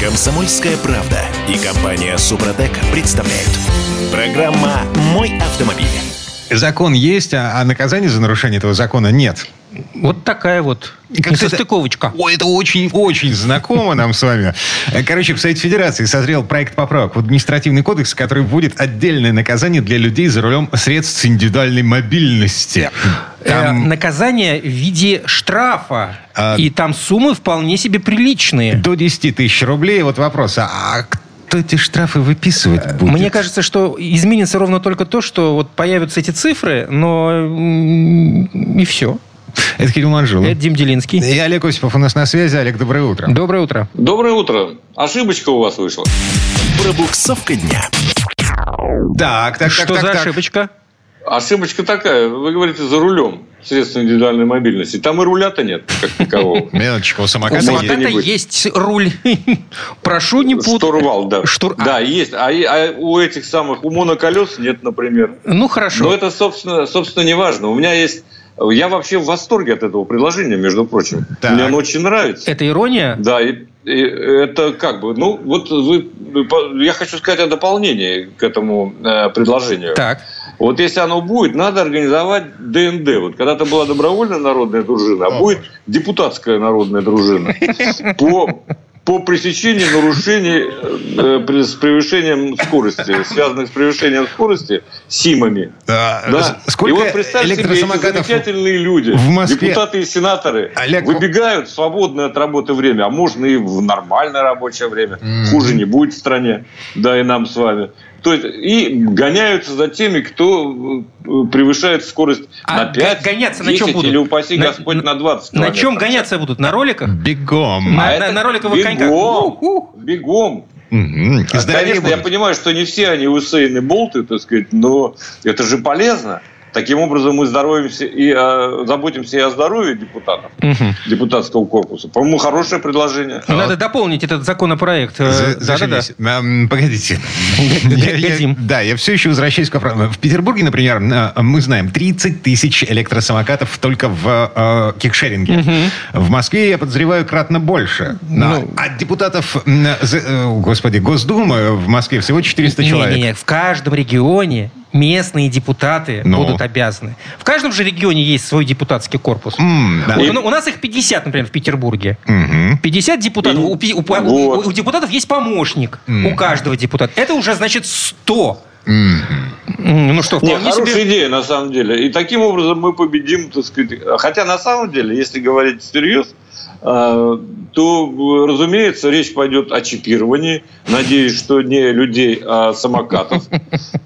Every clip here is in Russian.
Комсомольская правда и компания Супротек представляют. Программа «Мой автомобиль». Закон есть, а, а наказания за нарушение этого закона нет. Вот такая вот Как-то несостыковочка. Ой, это очень-очень знакомо нам с вами. Короче, в Совете Федерации созрел проект поправок в административный кодекс, который вводит отдельное наказание для людей за рулем средств индивидуальной мобильности. Э, Там наказание в виде штрафа. А- И там суммы вполне себе приличные. до 10 тысяч рублей. Вот вопрос, а кто эти штрафы выписывать будет? Мне кажется, что изменится ровно только то, что вот появятся эти цифры, но и все. Это Кирилл Манжулов. Это Дим Делинский. И Олег Осипов у нас на связи. Олег, доброе утро. Доброе утро. Доброе утро. Ошибочка у вас вышла. Пробуксовка дня. Так, так, что так, за так. ошибочка? Ошибочка такая. Вы говорите за рулем средств индивидуальной мобильности. Там и руля-то нет, как такового. Минуточку, у У самоката не самоката есть руль. Прошу не путать. Штурвал, да. Штур- Да, есть. А, а у этих самых, у моноколес нет, например. Ну, хорошо. Но это, собственно, собственно, не важно. У меня есть... Я вообще в восторге от этого предложения, между прочим. Так. Мне оно очень нравится. Это ирония? Да, и, и это как бы, ну, вот вы, я хочу сказать о дополнении к этому э, предложению. Так. Вот если оно будет, надо организовать ДНД. Вот когда-то была добровольная народная дружина, а будет депутатская народная дружина. По, по пресечению нарушений э, с превышением скорости, связанных с превышением скорости СИМами. А, Да. Сколько и вот представьте себе, эти замечательные люди, в Москве? депутаты и сенаторы, Олег, выбегают в свободное от работы время, а можно и в нормальное рабочее время. Хуже не будет в стране, да и нам с вами. То есть, и гоняются за теми, кто э, превышает скорость А на 5, г- гоняться на 10 чем будут? или, упаси На- Господь, на 20 На чем километров. гоняться будут? На роликах? Бегом. На- А это на роликовых коньках. бегом, бегом. Мгм. И А, здоровее Конечно, я будут. понимаю, что не все они Усейны Болты, так сказать, но это же полезно. Таким образом мы здоровимся и э, заботимся и о здоровье депутатов, Мгм. депутатского корпуса. По-моему, хорошее предложение. Надо дополнить этот законопроект. Э, За- Да-да-да. Погодите. Я- я-. Да, я все еще возвращаюсь к вопросу. В Петербурге, например, а, мы знаем 30 тысяч электросамокатов только в э, кикшеринге. В Москве, я подозреваю, кратно больше. Но- Ну. А депутатов, э, господи, Госдумы в Москве всего 400 человек. Не-не-не, в каждом регионе местные депутаты Ну. будут обязаны. В каждом же регионе есть свой депутатский корпус. М, да. У, у нас их 50, например, в Петербурге. Мгм. 50 депутатов. И- У, у Вот. у- у депутатов есть помощник. Мгм. У каждого депутата. Это уже значит 100. Мгм. Ну что, Не, вполне хорошая себе... идея, на самом деле. И таким образом мы победим, так сказать. Хотя, на самом деле, если говорить всерьез, э, то, разумеется, речь пойдет о чипировании. Надеюсь, что не людей, а самокатов.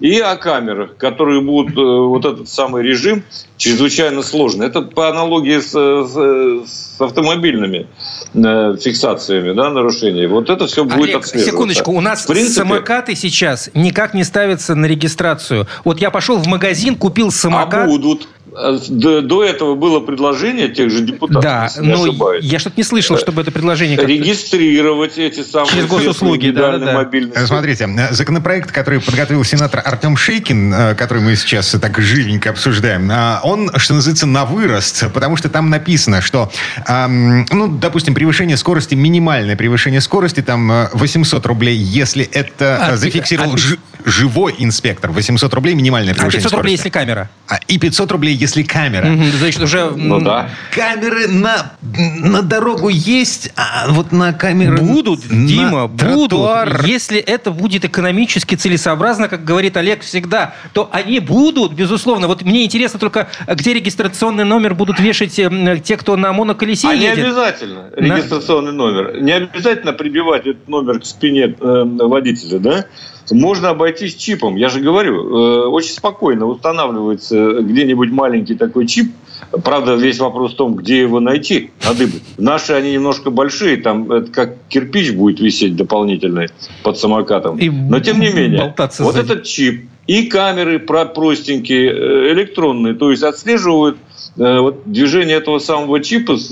И о камерах, которые будут э, вот этот самый режим чрезвычайно сложный. Это по аналогии с, с- с автомобильными э, фиксациями да, нарушений. Вот это все будет Олег, отслеживаться. секундочку, у нас В принципе, самокаты сейчас никак не ставятся на регистрацию. Вот я пошел в магазин, купил А самокат. будут. Э, До, до этого было предложение тех же депутатов, да, если не но ошибаюсь. я что-то не слышал, чтобы это предложение как-то... Регистрировать эти самые Через госуслуги, индивидуальной да-да-да. мобильности. Э, Смотрите, э, законопроект, который подготовил сенатор Артем Шейкин, э, который мы сейчас так живенько обсуждаем, э, он, что называется, на вырост, потому что там написано, что, ну, допустим, превышение скорости, минимальное превышение скорости, там э, 800 рублей, если это А, э, зафиксировал а, жи- живой инспектор, 800 рублей минимальное А превышение 500 рублей, скорости. если камера. А, И 500 рублей, если камера. Мгм, Значит, уже... Ну м, да. Камеры на, на дорогу есть, а вот на камеры... Будут, на Дима, будут. тротуар. Если это будет экономически целесообразно, как говорит Олег всегда, то они будут, безусловно. Вот мне интересно только, где регистрационный номер будут вешать э, те, кто на моноколесе А не едет. обязательно регистрационный номер. Не обязательно прибивать этот номер к спине э, водителя, да? Можно обойтись чипом. Я же говорю, э, очень спокойно устанавливается где-нибудь маленький такой чип. Правда, весь вопрос в том, где его найти, надыбать. Наши, они немножко большие, там это как кирпич будет висеть дополнительный под самокатом. И Но тем не менее, вот сзади. этот чип и камеры про- простенькие, э, электронные, то есть отслеживают э, вот, движение этого самого чипа с,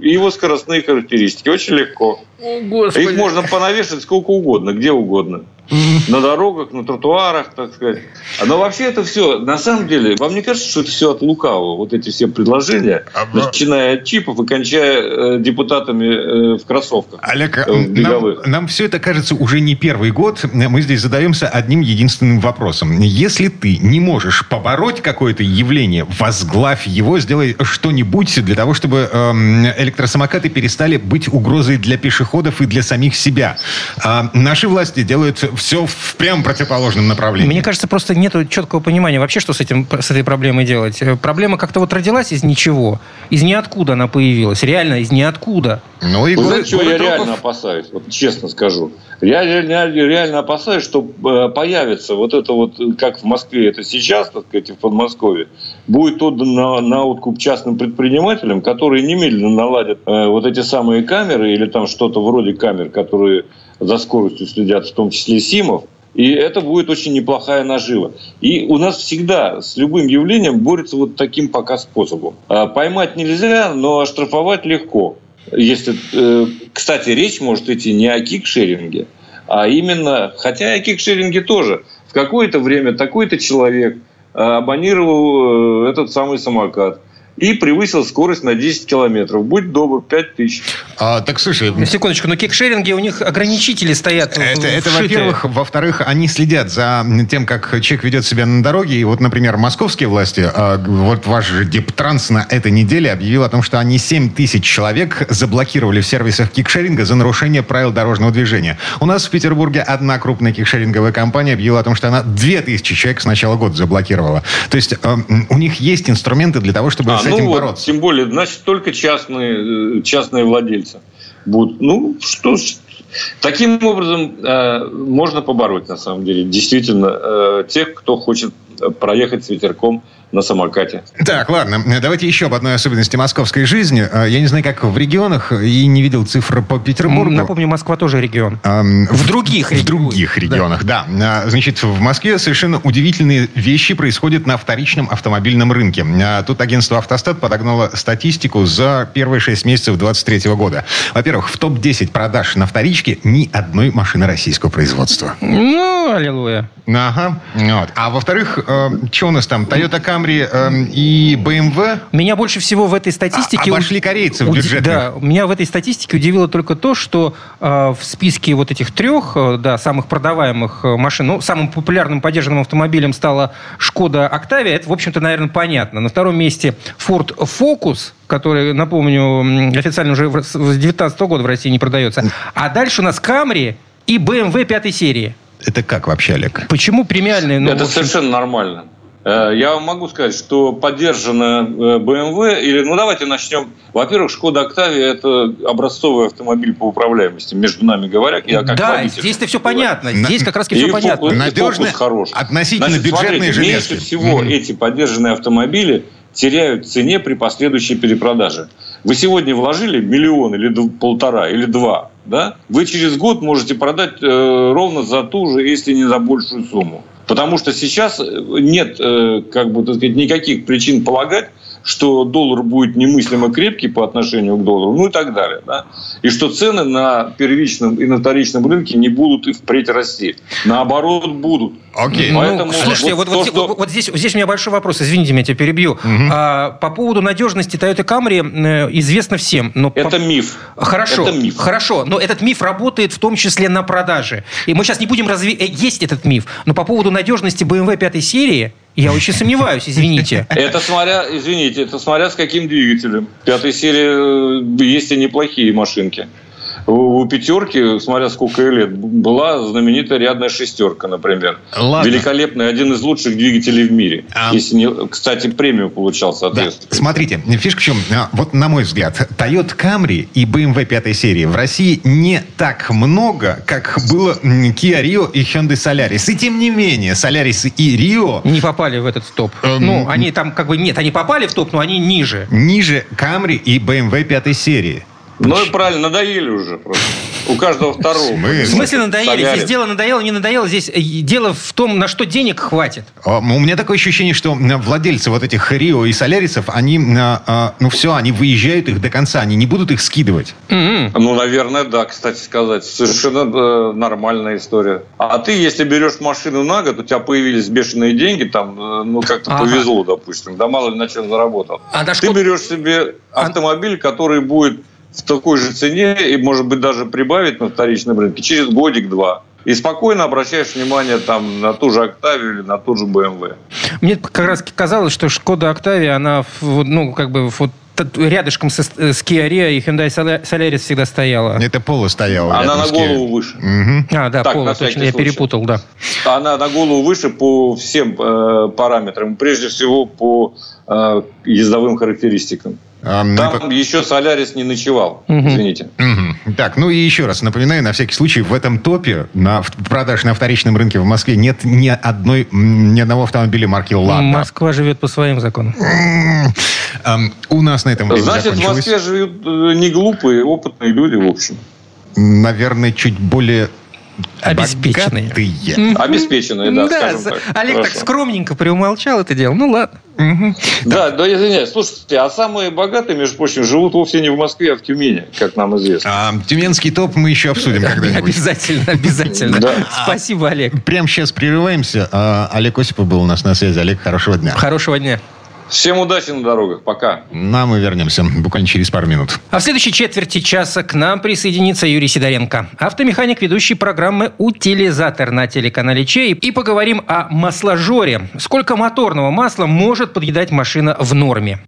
и его скоростные характеристики. Очень легко. Их можно понавешать сколько угодно, где угодно. Mm-hmm. на дорогах, на тротуарах, так сказать. Но вообще это все, на самом деле, вам не кажется, что это все от лукавого, вот эти все предложения, начиная от чипов и кончая э, депутатами э, в кроссовках. Олег, э, нам, нам все это кажется уже не первый год. Мы здесь задаемся одним единственным вопросом. Если ты не можешь побороть какое-то явление, возглавь его, сделай что-нибудь для того, чтобы эм, электросамокаты перестали быть угрозой для пешеходов и для самих себя. А наши власти делают все в прям противоположном направлении. Мне кажется, просто нет четкого понимания вообще, что с, этим, с этой проблемой делать. Э, проблема как-то вот родилась из ничего. Из ниоткуда она появилась. Реально из ниоткуда. Ну, и Вы знаете, чего я реально опасаюсь? Вот честно скажу. Я реально, реально опасаюсь, что э, появится вот это вот, как в Москве это сейчас, так сказать, в Подмосковье, будет отдан на, на откуп частным предпринимателям, которые немедленно наладят э, вот эти самые камеры или там что-то вроде камер, которые за скоростью следят, в том числе СИМов, и это будет очень неплохая нажива. И у нас всегда с любым явлением борется вот таким пока способом. А поймать нельзя, но оштрафовать легко. Если, э, кстати, речь может идти не о кикшеринге, а именно, хотя и о кикшеринге тоже. В какое-то время такой-то человек э, абонировал э, этот самый самокат – и превысил скорость на 10 километров. Будь добр, 5 тысяч. А, так слушай... Секундочку, но кикшеринги, у них ограничители стоят. Это, это во-первых. Во-вторых, они следят за тем, как человек ведет себя на дороге. И вот, например, московские власти, а, вот ваш же Дептранс на этой неделе объявил о том, что они 7 тысяч человек заблокировали в сервисах кикшеринга за нарушение правил дорожного движения. У нас в Петербурге одна крупная кикшеринговая компания объявила о том, что она 2000 человек с начала года заблокировала. То есть э, у них есть инструменты для того, чтобы... А, с этим ну, бороться. Вот, тем более, значит, только частные, э, частные владельцы будут. Ну, что Таким образом э, можно побороть, на самом деле, действительно, э, тех, кто хочет проехать с ветерком на самокате. Так, ладно. Давайте еще об одной особенности московской жизни. А, я не знаю, как в регионах, и не видел цифр по Петербургу. Напомню, Москва тоже регион. А, в, в других В других регионах, да. да. Значит, в Москве совершенно удивительные вещи происходят на вторичном автомобильном рынке. А, тут агентство «Автостат» подогнало статистику за первые шесть месяцев 2023 года. Во-первых, в топ-10 продаж на вторичке ни одной машины российского производства. Ну, аллилуйя. Ага. Вот. А во-вторых, э, что у нас там? Toyota Camry э, и BMW? Меня больше всего в этой статистике... А, обошли корейцев уд... бюджетных. Да, меня в этой статистике удивило только то, что э, в списке вот этих трех, э, да, самых продаваемых э, машин, ну, самым популярным поддержанным автомобилем стала Шкода Октавия. Это, в общем-то, наверное, понятно. На втором месте Ford Focus, который, напомню, официально уже с 2019 года в России не продается. А дальше у нас Camry и BMW пятой серии. Это как вообще, Олег? Почему премиальные? Ну, это общем... совершенно нормально. Э, я вам могу сказать, что поддержана BMW, э, или, ну давайте начнем. Во-первых, Шкода Октавия – это образцовый автомобиль по управляемости, между нами говоря. Я как да, здесь-то все понятно. Здесь как раз все понятно. Надежный, хорош. относительно Значит, бюджетные смотрите, железки. Меньше всего mm-hmm. эти поддержанные автомобили теряют в цене при последующей перепродаже. Вы сегодня вложили миллион или полтора, или два, да? Вы через год можете продать э, ровно за ту же, если не за большую сумму. Потому что сейчас э, нет, э, как бы, так сказать, никаких причин полагать, что доллар будет немыслимо крепкий по отношению к доллару, ну и так далее. Да? И что цены на первичном и на вторичном рынке не будут и впредь расти. Наоборот, будут. Окей. Okay. Поэтому, ну, слушайте, вот, вот, то, вот, что... вот здесь, здесь у меня большой вопрос. Извините, я тебя перебью. Угу. А, по поводу надежности Toyota Camry э, известно всем. Но Это по... миф. Хорошо. Это миф. Хорошо. Но этот миф работает в том числе на продаже. И мы сейчас не будем разве... Э, есть этот миф. Но по поводу надежности BMW пятой серии я очень сомневаюсь, извините. Это смотря, извините, это смотря с каким двигателем. Пятой серии э, есть и неплохие машинки у пятерки, смотря сколько лет, была знаменитая рядная шестерка, например. Ладно. Великолепный, один из лучших двигателей в мире. А... Если не, кстати, премию получал, соответственно. Да. Смотрите, фишка в чем? А, вот на мой взгляд, Toyota Camry и BMW пятой серии в России не так много, как было Kia Rio и Hyundai Solaris. И тем не менее, Solaris и Rio... Не попали в этот топ. Эм... Ну, они там как бы... Нет, они попали в топ, но они ниже. Ниже Camry и BMW пятой серии. Ну и правильно, надоели уже просто. У каждого второго. В смысле надоели? Здесь дело надоело, не надоело. Здесь э, дело в том, на что денег хватит. А, У меня такое ощущение, что владельцы вот этих Рио и Солярисов, они, а, а, ну все, они выезжают их до конца, они не будут их скидывать. М-м. Ну, наверное, да, кстати сказать. Совершенно э, нормальная история. А ты, если берешь машину на год, у тебя появились бешеные деньги, там, э, ну, как-то Ага. повезло, допустим, да мало ли на чем заработал. А Ты Шкод- берешь себе автомобиль, который будет в такой же цене и, может быть, даже прибавить на вторичном рынке через годик-два. И спокойно обращаешь внимание там на ту же Октавию или на ту же BMW. Мне как раз казалось, что Шкода Октавия, она, ну, как бы, вот рядышком со- с Kia Rio и Hyundai Sola- Solaris всегда стояла. Это Поло стояло. Она на голову выше. Мгм. А, да, Так, Polo, всякий точно, я случай. перепутал, да. Она на голову выше по всем э, параметрам. Прежде всего, по э, ездовым характеристикам. А, ну, Там еще Солярис не ночевал, Мгм. извините. Мгм. Так, ну и еще раз напоминаю, на всякий случай, в этом топе на в- продаж на вторичном рынке в Москве нет ни одной, ни одного автомобиля марки «Лада». Москва живет по своим законам. У нас на этом время Значит, в. Москве живут э, не глупые, опытные люди, в общем. Наверное, чуть более Обеспеченные. богатые. Обеспеченные, да, скажем за- так. Олег так Хорошо. скромненько приумолчал это дело. Ну ладно. Мгм. Да, да, извиняюсь. Слушайте, а самые богатые, между прочим, живут вовсе не в Москве, а в Тюмени, как нам известно. А, Тюменский топ мы еще обсудим когда-нибудь. Обязательно, обязательно. Да. Спасибо, Олег. Прямо сейчас прерываемся. А, Олег Осипов был у нас на связи. Олег, хорошего дня. Хорошего дня. Всем удачи на дорогах. Пока. Нам мы вернемся буквально через пару минут. А в следующей четверти часа к нам присоединится Юрий Сидоренко, автомеханик, ведущий программы «Утилизатор» на телеканале Чей. И поговорим о масложоре. Сколько моторного масла может подъедать машина в норме?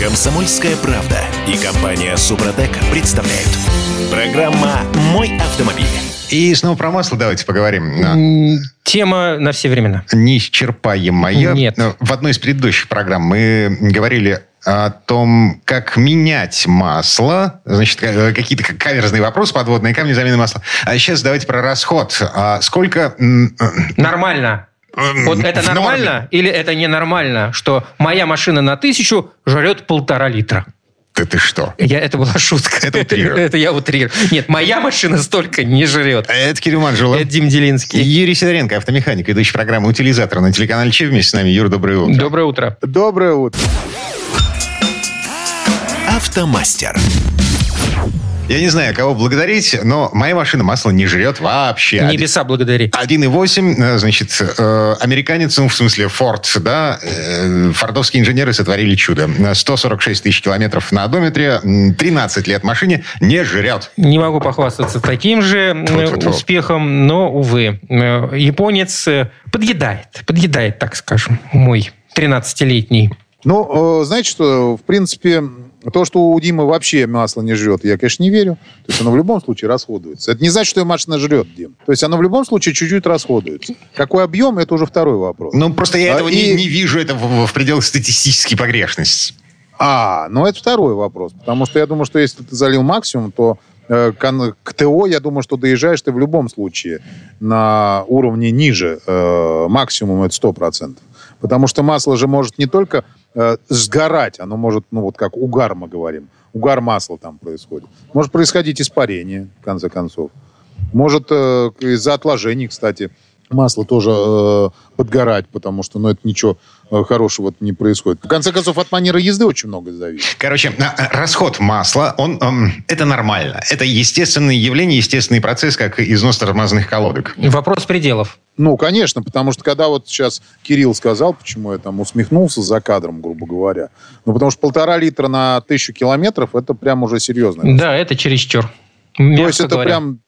Комсомольская правда и компания Супротек представляют. Программа «Мой автомобиль». И снова про масло давайте поговорим. Тема на все времена. Неисчерпаемая. Нет. В одной из предыдущих программ мы говорили о том, как менять масло. Значит, ка- какие-то каверзные вопросы, подводные камни замены масла. А сейчас давайте про расход. А сколько... э, Нормально. м, Вот это в норме? нормально или это ненормально, что моя машина на тысячу жрет полтора литра? Да ты что? Я, это была шутка. Это утрирую. Это я утрирую. Нет, моя машина столько не жрет. Это Кирилл Манжула. Это Дим Делинский. Юрий Сидоренко, автомеханик, ведущий программы «Утилизатор» на телеканале Че вместе с нами. Юр, доброе утро. Доброе утро. Доброе утро. Автомастер. Я не знаю, кого благодарить, но моя машина масло не жрет вообще. Небеса благодари. 1,8, э, значит, э, американец, ну, в смысле, Форд, да, э, фордовские инженеры сотворили чудо. 146 тысяч километров на одометре, м, 13 лет машине не жрет. Не могу похвастаться таким же э, Тьфу-тьфу-тьфу. успехом, но, увы, японец подъедает, подъедает, так скажем, мой 13-летний. Ну, знаете что, в принципе, то, что у Димы вообще масло не жрет, я, конечно, не верю. То есть оно в любом случае расходуется. Это не значит, что ее машина жрет, Дим. То есть оно в любом случае чуть-чуть расходуется. Какой объем, это уже второй вопрос. Ну, просто я А, этого и- не, не вижу, это в, в пределах статистической погрешности. А, ну это второй вопрос. Потому что я думаю, что если ты залил максимум, то э, кон- к ТО, я думаю, что доезжаешь ты в любом случае на уровне ниже э, максимум, это 100%. Потому что масло же может не только э, сгорать, оно может, ну вот как угар мы говорим, угар масла там происходит. Может происходить испарение, в конце концов. Может э, из-за отложений, кстати, масло тоже э, подгорать, потому что, ну, это ничего хорошего не происходит. В конце концов, от манеры езды очень много зависит. Короче, а, расход масла, он, эм, это нормально. Это естественное явление, естественный процесс, как износ тормозных колодок. Вопрос пределов. Ну, конечно, потому что когда вот сейчас Кирилл сказал, почему я там усмехнулся за кадром, грубо говоря, ну, потому что полтора литра на тысячу километров, это прям уже серьезно. Да, это чересчур. То есть это говоря. прям,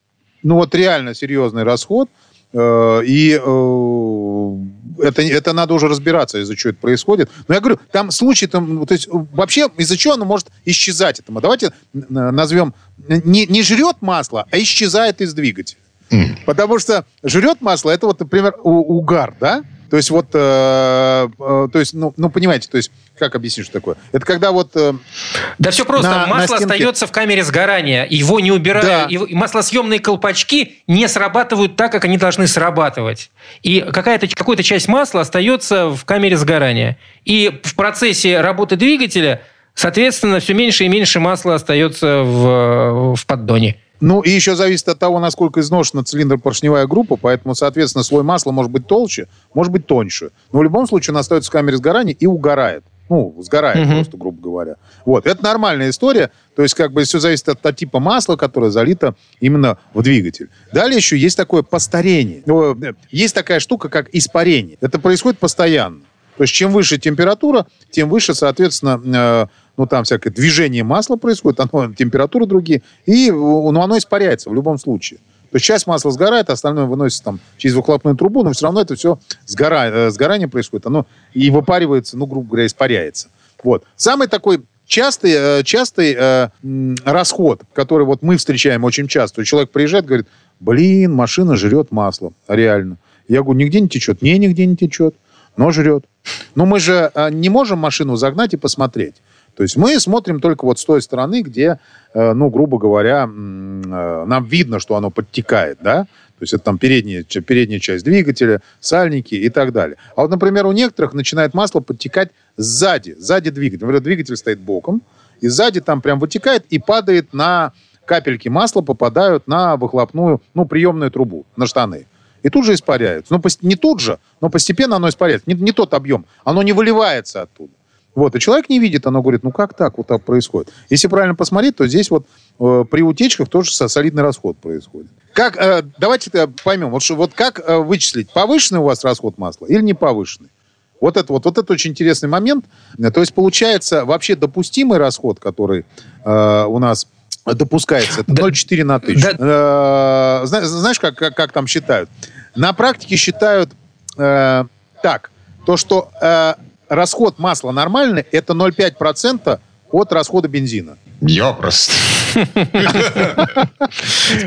ну вот реально серьезный расход. Э, И э, это, это надо уже разбираться, из-за чего это происходит. Но я говорю, там случаи, там, ну, то есть вообще из-за чего оно может исчезать. Это мы давайте назовем, не, не жрет масло, а исчезает из двигателя. М. Потому что жрет масло, это вот, например, у- угар, да? То есть вот, э, э, то есть, ну, ну, понимаете, то есть, как объяснить, что такое? Это когда вот... э, Да все просто. На- на Масло стенке. остается в камере сгорания. Его не убирают. Да. И маслосъемные колпачки не срабатывают так, как они должны срабатывать. И какая-то, какая-то часть масла остается в камере сгорания. И в процессе работы двигателя Соответственно, все меньше и меньше масла остается в, в поддоне. Ну, и еще зависит от того, насколько изношена цилиндр-поршневая группа, поэтому, соответственно, слой масла может быть толще, может быть тоньше. Но в любом случае он остается в камере сгорания и угорает. Ну, сгорает угу. просто, грубо говоря. Вот, это нормальная история. То есть, как бы, все зависит от, от типа масла, которое залито именно в двигатель. Далее еще есть такое постарение. Есть такая штука, как испарение. Это происходит постоянно. То есть, чем выше температура, тем выше, соответственно, э, ну, там всякое движение масла происходит, оно, температура другие, и ну, оно испаряется в любом случае. То есть часть масла сгорает, а остальное выносится там через выхлопную трубу, но все равно это все сгора... Э, сгорание происходит, оно и выпаривается, ну, грубо говоря, испаряется. Вот. Самый такой частый, э, частый э, расход, который вот мы встречаем очень часто. Человек приезжает, говорит, блин, машина жрет масло, реально. Я говорю, нигде не течет? Не, нигде не течет, но жрет. Но мы же э, не можем машину загнать и посмотреть. То есть мы смотрим только вот с той стороны, где, э, ну, грубо говоря, э, нам видно, что оно подтекает, да? То есть это там передняя, передняя часть двигателя, сальники и так далее. А вот, например, у некоторых начинает масло подтекать сзади, сзади двигателя. Например, двигатель стоит боком, и сзади там прям вытекает и падает на капельки масла, попадают на выхлопную, ну, приемную трубу, на штаны. И тут же испаряются. Ну, не тут же, но постепенно оно испаряется. Не, не тот объем. Оно не выливается оттуда. Вот, и человек не видит, оно говорит, ну как так вот так происходит? Если правильно посмотреть, то здесь вот э, при утечках тоже солидный расход происходит. Как, э, давайте поймем, вот, вот как э, вычислить, повышенный у вас расход масла или не повышенный? Вот это, вот, вот это очень интересный момент. То есть получается вообще допустимый расход, который э, у нас допускается, это да, 0,4 на тысячу. Да. Э, знаешь, как, как, как там считают? На практике считают э, так, то, что э, расход масла нормальный, это 0,5% от расхода бензина. Я просто.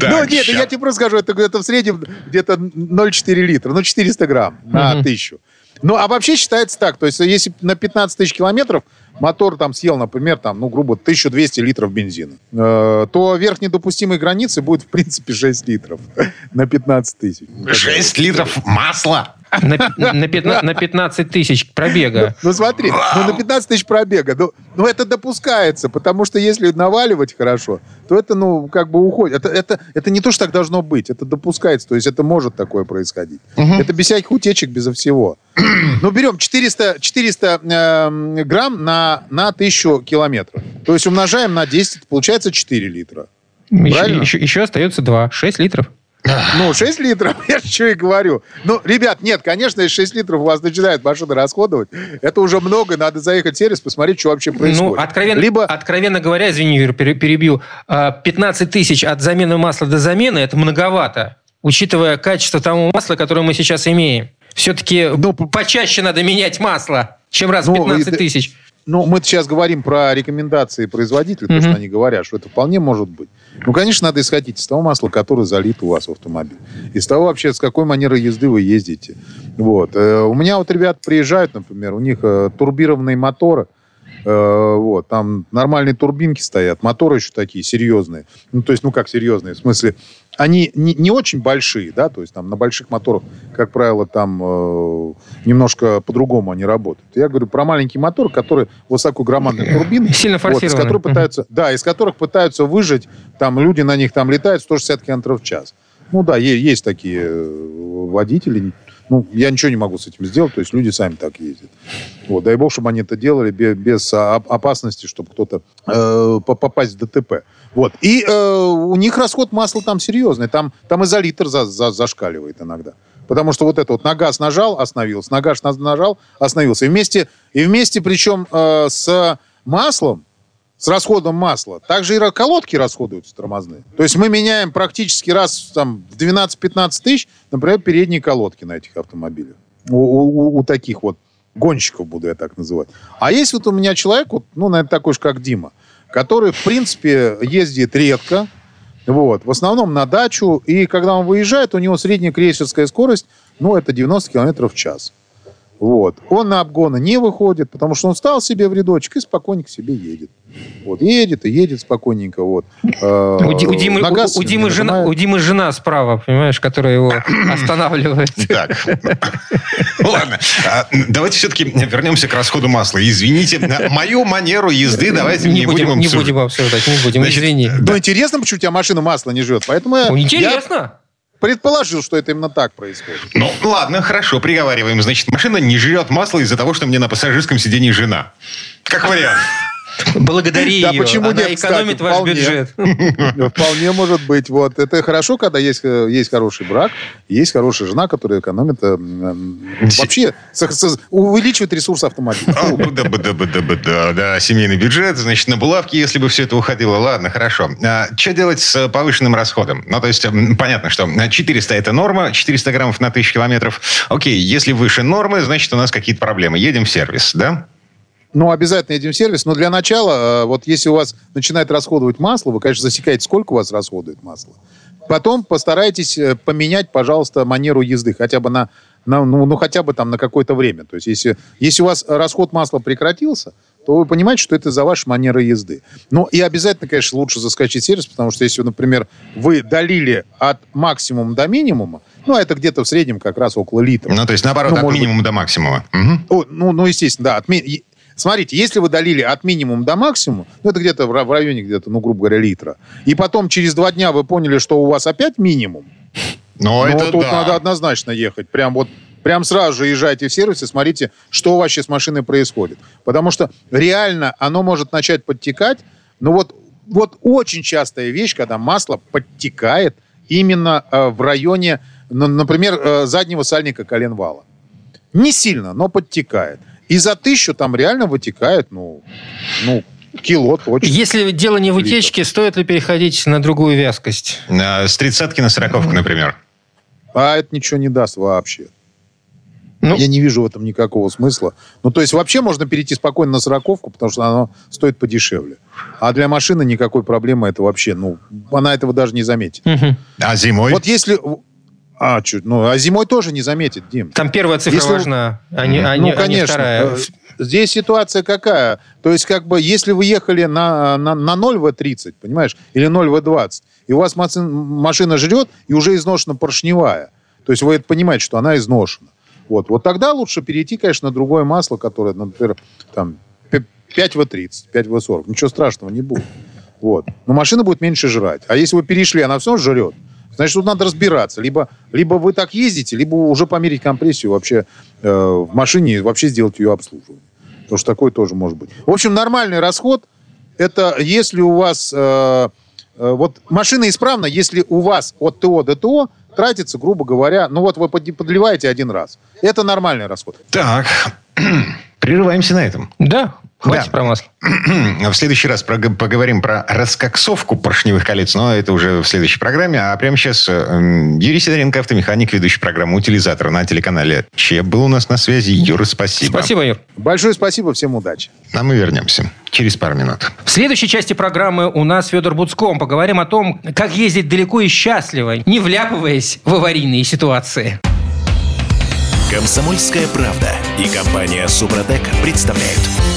Ну, нет, я тебе просто скажу, это в среднем где-то 0,4 литра, ну, 400 грамм на тысячу. Ну, а вообще считается так, то есть если на 15 тысяч километров мотор там съел, например, там, ну, грубо, 1200 литров бензина, э, то верхней допустимой границей будет, в принципе, 6 литров на 15 тысяч. 6 литров масла? На, на, 15, на 15 тысяч пробега. Ну, ну смотри, ну, на 15 тысяч пробега. Ну, ну, это допускается, потому что если наваливать хорошо, то это, ну, как бы уходит. Это, это, это не то, что так должно быть. Это допускается. То есть это может такое происходить. Угу. Это без всяких утечек, безо всего. Ну, берем 400, 400 э, грамм на, на 1000 километров. То есть умножаем на 10, получается 4 литра. Еще, еще, еще остается 2, 6 литров. Ну, 6 литров, я же что и говорю. Ну, ребят, нет, конечно, если 6 литров у вас начинает машина расходовать, это уже много, надо заехать в сервис, посмотреть, что вообще происходит. Ну, откровенно, Либо... откровенно говоря, извини, перебью, 15 а, тысяч от замены масла до замены – это многовато, учитывая качество того масла, которое мы сейчас имеем. Все-таки ну, почаще надо менять масло, чем раз в 15 ну, тысяч. Ну, мы сейчас говорим про рекомендации производителя, mm-hmm. то, что они говорят, что это вполне может быть. Ну, конечно, надо исходить из того масла, которое залит у вас в автомобиль. Из того вообще, с какой манерой езды вы ездите. Вот. Э, у меня вот ребят приезжают, например, у них э, турбированные моторы, э, вот, там нормальные турбинки стоят, моторы еще такие серьезные. Ну, то есть, ну, как серьезные, в смысле, они не, не очень большие, да, то есть там на больших моторах, как правило, там э, немножко по-другому они работают. Я говорю про маленький мотор, который высокогромадные турбины, Сильно вот, из которых пытаются, да, из которых пытаются выжить, там люди на них там летают 160 км в час. Ну да, есть, есть такие э, водители, ну, я ничего не могу с этим сделать, то есть люди сами так ездят. Вот, дай бог, чтобы они это делали без, без опасности, чтобы кто-то э, попасть в ДТП. Вот. И э, у них расход масла там серьезный. Там, там и за литр за, за, зашкаливает иногда. Потому что вот это вот на газ нажал, остановился, на газ нажал, остановился. И вместе, и вместе причем э, с маслом, с расходом масла, также и колодки расходуются тормозные. То есть мы меняем практически раз там, в 12-15 тысяч, например, передние колодки на этих автомобилях. У, у, у таких вот гонщиков буду я так называть. А есть вот у меня человек, вот, ну, наверное, такой же, как Дима, который, в принципе, ездит редко, вот, в основном на дачу, и когда он выезжает, у него средняя крейсерская скорость, ну, это 90 км в час. Вот. Он на обгоны не выходит, потому что он стал себе в рядочек и спокойненько себе едет. Вот. Едет и едет спокойненько. Вот. Э, У, Ди- у Димы, у- у Димы не жена, у Димы жена справа, понимаешь, которая его останавливает. Так. Ладно. А, Давайте все-таки вернемся к расходу масла. Извините, мою манеру езды давайте не будем не обсуждать. будем обсуждать, не будем, Значит, извини. Ну, интересно, почему у тебя машина масла не жрет. Поэтому я, Ну, я Интересно. Предположил, что это именно так происходит. Ну, ладно, хорошо, приговариваем. Значит, машина не жрет масло из-за того, что мне на пассажирском сидении жена. Как вариант. Благодари Да ее. почему Она нет, экономит кстати, ваш вполне. бюджет. Ну, Вполне может быть. Вот. Это хорошо, когда есть, э, есть хороший брак, есть хорошая жена, которая экономит, э, м, вообще со- со- увеличивает ресурс автомобиля. Бда, бда, Да, семейный бюджет, значит, на булавки, если бы все это уходило. Ладно, хорошо. что делать с повышенным расходом? Ну, то есть, м, понятно, что 400 это норма, 400 граммов на 1000 километров. Окей, если выше нормы, значит, у нас какие-то проблемы. Едем в сервис, да? Ну, обязательно едем в сервис. Но для начала, э, вот если у вас начинает расходовать масло, вы, конечно, засекаете, сколько у вас расходует масло. Потом постарайтесь э, поменять, пожалуйста, манеру езды. Хотя бы на, на- ну, ну, хотя бы там на какое-то время. То есть, если, если у вас расход масла прекратился, то вы понимаете, что это за ваша манера езды. Ну, и обязательно, конечно, лучше заскочить в сервис, потому что если, например, вы долили от максимума до минимума, ну, а это где-то в среднем как раз около литра. Ну, то есть, наоборот, Ну, от может быть. минимума до максимума. Мгм. О, ну, ну, естественно, да. от ми- Смотрите, если вы долили от минимума до максимума, ну, это где-то в ра- в районе, где-то, ну, грубо говоря, литра, и потом через два дня вы поняли, что у вас опять минимум, Но ну, это тут да. надо однозначно ехать. Прям вот Прям сразу же езжайте в сервис и смотрите, что вообще с машиной происходит. Потому что реально оно может начать подтекать. Но вот, вот очень частая вещь, когда масло подтекает именно э, в районе, ну, например, э, заднего сальника коленвала. Не сильно, но подтекает. И за тысячу там реально вытекает, ну, ну кило точно. Если дело не в утечке, стоит ли переходить на другую вязкость? А, С тридцатки на сороковку, например. А это ничего не даст вообще. Ну, Я не вижу в этом никакого смысла. Ну, то есть вообще можно перейти спокойно на сороковку, потому что оно стоит подешевле. А для машины никакой проблемы это вообще, ну, она этого даже не заметит. мгм. А зимой? Вот если... А, чуть, ну, а зимой тоже не заметит, Дим. Там первая цифра Если важна, а не, а ну, не- а не конечно. вторая. Э, Здесь ситуация какая? То есть, как бы, если вы ехали на, на, на 0 В30, понимаешь, или 0 В20, и у вас машина жрет, и уже изношена поршневая, то есть вы это понимаете, что она изношена. Вот, вот тогда лучше перейти, конечно, на другое масло, которое, например, там, 5 В30, 5 В40. Ничего страшного не будет. Вот. Но машина будет меньше жрать. А если вы перешли, она все жрет, значит, тут надо разбираться. Либо, либо вы так ездите, либо уже померить компрессию вообще э, в машине и вообще сделать ее обслуживание. Потому что такое тоже может быть. В общем, нормальный расход – это если у вас... э, э, вот машина исправна, если у вас от ТО до ТО тратится, грубо говоря, ну вот вы под- подливаете один раз. Это нормальный расход. Так, прерываемся на этом. Да, хватит Да. про масло. В следующий раз поговорим про раскоксовку поршневых колец, но это уже в следующей программе. А прямо сейчас э, Юрий Сидоренко, автомеханик, ведущий программу «Утилизатор» на телеканале ЧЕ. Был у нас на связи. Юра, спасибо. Спасибо, Юр. Большое спасибо, всем удачи. А мы вернемся через пару минут. В следующей части программы у нас Федор Буцком. Поговорим о том, как ездить далеко и счастливо, не вляпываясь в аварийные ситуации. Комсомольская правда и компания Супротек представляют.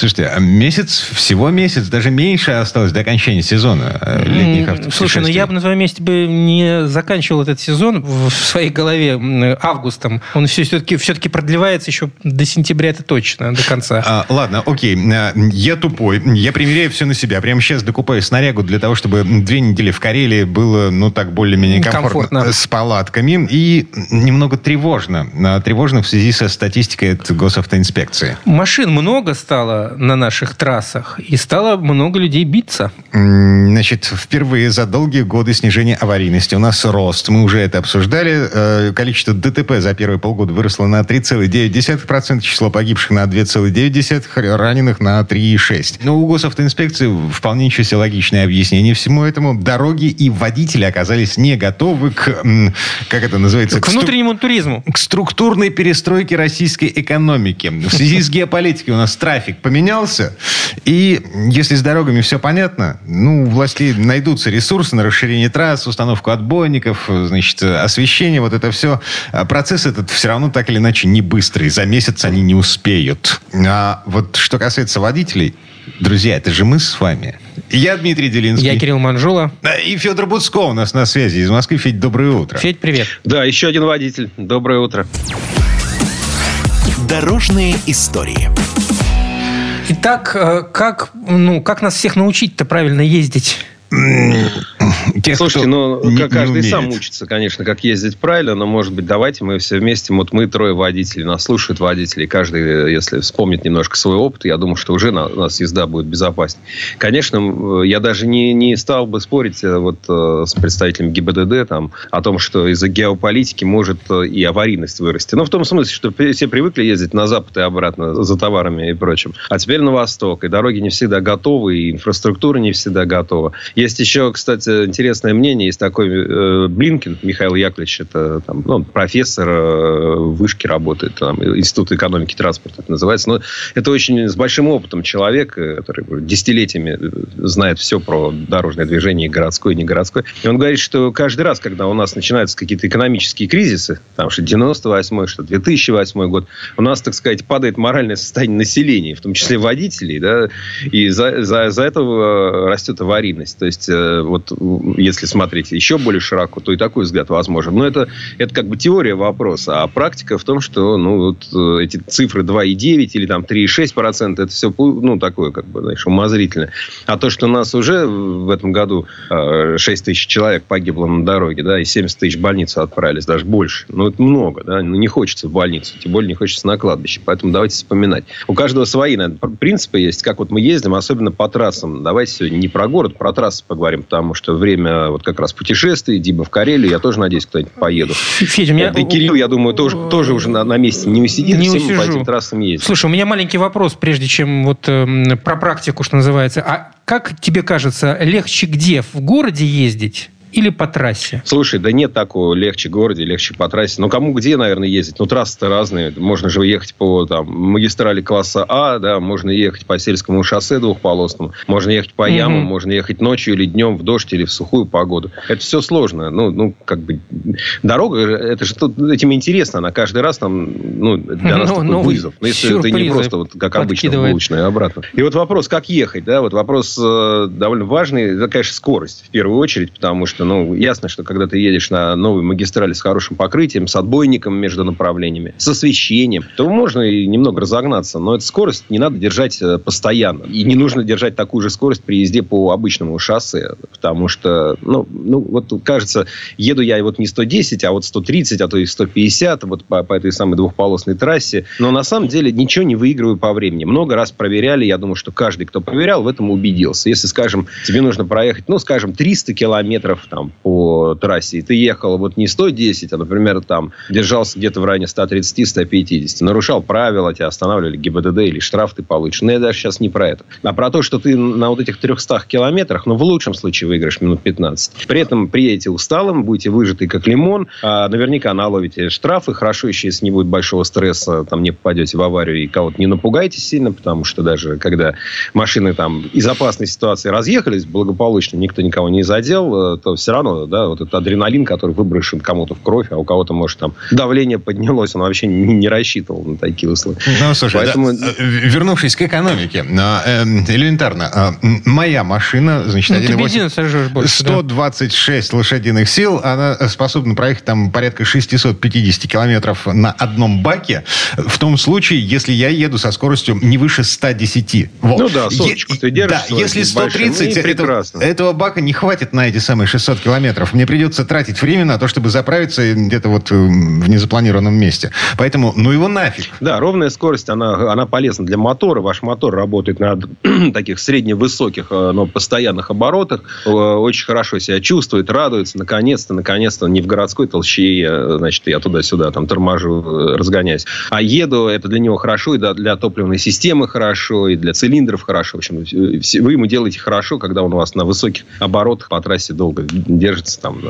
Слушайте, а месяц, всего месяц, даже меньше осталось до окончания сезона э, летних автопутешествий. Слушай, ну я бы на твоем месте бы не заканчивал этот сезон в своей голове августом. Он все, все-таки, все-таки продлевается еще до сентября, это точно, до конца. А, ладно, окей. А, Я тупой. Я примеряю все на себя. Прямо сейчас докупаю снарягу для того, чтобы две недели в Карелии было, ну, так более-менее комфортно, Комфортно. с палатками. И немного тревожно. А, Тревожно в связи со статистикой от госавтоинспекции. Машин много стало на наших трассах, и стало много людей биться. Значит, впервые за долгие годы снижения аварийности у нас рост. Мы уже это обсуждали. Э, Количество ДТП за первые полгода выросло на 3,9%, число погибших на 2,9%, раненых на 3,6%. Но у госавтоинспекции вполне еще логичное объяснение всему этому. Дороги и водители оказались не готовы к, как это называется, К стру- внутреннему туризму. к структурной перестройке российской экономики. В связи с геополитикой у нас трафик поменялся. И если с дорогами все понятно, ну, у властей найдутся ресурсы на расширение трасс, установку отбойников, значит, освещение, вот это все. А процесс этот все равно так или иначе не быстрый. За месяц они не успеют. А вот что касается водителей, друзья, это же мы с вами. Я Дмитрий Делинский. Я Кирилл Манжула. И Федор Буцко у нас на связи из Москвы. Федь, доброе утро. Федь, привет. Да, еще один водитель. Доброе утро. Дорожные истории. Итак, э, как, ну, как нас всех научить-то правильно ездить? Тех, Слушайте, ну, не, каждый не сам учится, конечно, как ездить правильно, но, может быть, давайте мы все вместе, вот мы трое водителей, нас слушают водители, каждый, если вспомнит немножко свой опыт, я думаю, что уже на, у нас езда будет безопаснее. Конечно, я даже не, не стал бы спорить э, вот э, с представителем ГИБДД там, о том, что из-за геополитики может э, и аварийность вырасти. Но в том смысле, что все привыкли ездить на запад и обратно за товарами и прочим. А теперь на восток, и дороги не всегда готовы, и инфраструктура не всегда готова. Есть еще, кстати, интересное мнение. Есть такой э, Блинкин Михаил Яковлевич. Это там, ну, профессор э, вышки работает. Там, Институт экономики и транспорта это называется. Но это очень с большим опытом человек, э, который десятилетиями э, знает все про дорожное движение, и городское, и не городское. И он говорит, что каждый раз, когда у нас начинаются какие-то экономические кризисы, там, что 98-й, что 2008 год, у нас, так сказать, падает моральное состояние населения, в том числе водителей, да, и за, за, за этого растет аварийность. То есть, э, вот если смотреть еще более широко, то и такой взгляд возможен. Но это, это как бы теория вопроса. А практика в том, что ну, вот э, эти цифры 2,9 или там 3,6%, это все ну, такое, как бы, знаешь, умозрительное. А то, что нас уже в этом году 6 э, тысяч человек погибло на дороге, да, и 70 тысяч в больницу отправились, даже больше. Ну, это много, да, ну, не хочется в больницу, тем более не хочется на кладбище. Поэтому давайте вспоминать. У каждого свои, наверное, принципы есть, как вот мы ездим, особенно по трассам. Давайте сегодня не про город, про трассы поговорим, потому что время вот как раз путешествий, Дима в Карелию, я тоже надеюсь, куда-нибудь поеду. Федя, у меня... Да и Кирилл, я думаю, тоже, тоже уже на, на месте не усидит, не усижу. по этим трассам ездить. Слушай, у меня маленький вопрос, прежде чем вот э, про практику, что называется. А как тебе кажется, легче где? В городе ездить? Или по трассе? Слушай, да нет такого. Легче в городе, легче по трассе. Ну, кому где, наверное, ездить? Ну, трассы-то разные. Можно же ехать по там, магистрали класса А, да, можно ехать по сельскому шоссе двухполосному, можно ехать по ямам, mm-hmm. можно ехать ночью или днем в дождь или в сухую погоду. Это все сложно. Ну, ну как бы дорога, это же тут, этим интересно. Она каждый раз там, ну, для нас ну, такой ну, вызов. Но если это не просто вот как обычно булочная обратно. И вот вопрос, как ехать, да, вот вопрос э, довольно важный. Это, конечно, скорость в первую очередь, потому что что, ну, ясно, что когда ты едешь на новой магистрали с хорошим покрытием, с отбойником между направлениями, с освещением, то можно и немного разогнаться. Но эту скорость не надо держать э, постоянно. И не нужно держать такую же скорость при езде по обычному шоссе. Потому что, ну, ну вот кажется, еду я вот не 110, а вот 130, а то и 150, вот по, по этой самой двухполосной трассе. Но на самом деле ничего не выигрываю по времени. Много раз проверяли, я думаю, что каждый, кто проверял, в этом убедился. Если, скажем, тебе нужно проехать, ну, скажем, 300 километров там по трассе, и ты ехал вот не 110, а, например, там держался где-то в районе 130-150, нарушал правила, тебя останавливали ГИБДД или штраф ты получишь. Но я даже сейчас не про это. А про то, что ты на вот этих 300 километрах, ну, в лучшем случае выиграешь минут 15. При этом приедете усталым, будете выжатый как лимон, а наверняка наловите штрафы. Хорошо еще, если не будет большого стресса, там не попадете в аварию и кого-то не напугаете сильно, потому что даже когда машины там из опасной ситуации разъехались благополучно, никто никого не задел, э, то все равно, да, вот этот адреналин, который выброшен кому-то в кровь, а у кого-то, может, там давление поднялось, он вообще не, не рассчитывал на такие условия. Ну, слушай, Поэтому... да, э, вернувшись к экономике, э, элементарно, э, моя машина, значит, ну, 1,8, 126 да? лошадиных сил, она способна проехать там порядка 650 километров на одном баке, в том случае, если я еду со скоростью не выше 110. Вот. Ну да, соточку ты держишь. Да, если 130, это, этого бака не хватит на эти самые 600 километров. Мне придется тратить время на то, чтобы заправиться где-то вот э, в незапланированном месте. Поэтому, ну его нафиг. Да, ровная скорость, она, она полезна для мотора. Ваш мотор работает на таких средневысоких, э, но постоянных оборотах. Э, очень хорошо себя чувствует, радуется. Наконец-то, наконец-то, не в городской толще, значит, я туда-сюда там торможу, разгоняюсь. А еду, это для него хорошо, и для топливной системы хорошо, и для цилиндров хорошо. В общем, вы ему делаете хорошо, когда он у вас на высоких оборотах по трассе долго держится там